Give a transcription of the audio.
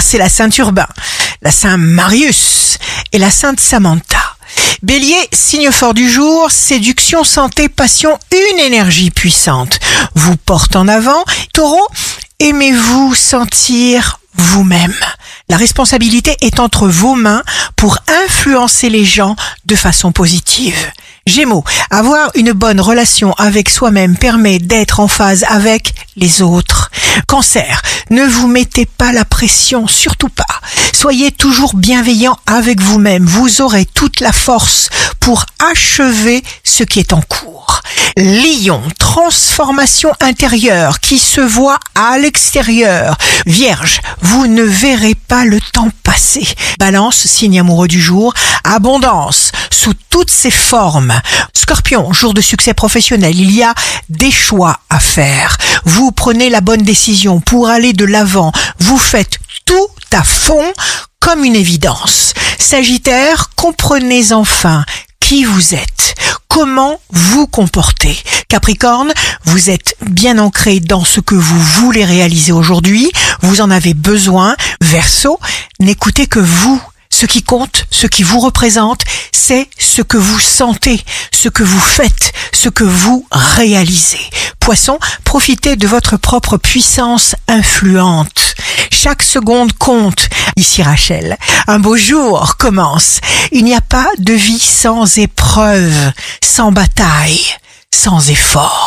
c'est la Sainte Urbain, la Sainte Marius et la Sainte Samantha. Bélier, signe fort du jour, séduction, santé, passion, une énergie puissante vous porte en avant. Taureau, aimez-vous sentir vous-même? La responsabilité est entre vos mains pour influencer les gens de façon positive. Gémeaux, avoir une bonne relation avec soi-même permet d'être en phase avec les autres. Cancer, ne vous mettez pas la pression, surtout pas. Soyez toujours bienveillant avec vous-même. Vous aurez toute la force pour achever ce qui est en cours. Lion, transformation intérieure qui se voit à l'extérieur. Vierge, vous ne verrez pas le temps passer. Balance, signe amoureux du jour. Abondance, sous toutes ses formes. Scorpion, jour de succès professionnel, il y a des choix à faire. Vous prenez la bonne décision pour aller de l'avant. Vous faites tout à fond comme une évidence. Sagittaire, comprenez enfin qui vous êtes, comment vous comportez. Capricorne, vous êtes bien ancré dans ce que vous voulez réaliser aujourd'hui, vous en avez besoin. Verseau, n'écoutez que vous. Ce qui compte, ce qui vous représente, c'est ce que vous sentez, ce que vous faites, ce que vous réalisez. Poisson, profitez de votre propre puissance influente. Chaque seconde compte. Ici Rachel, un beau jour commence. Il n'y a pas de vie sans épreuve, sans bataille, sans effort.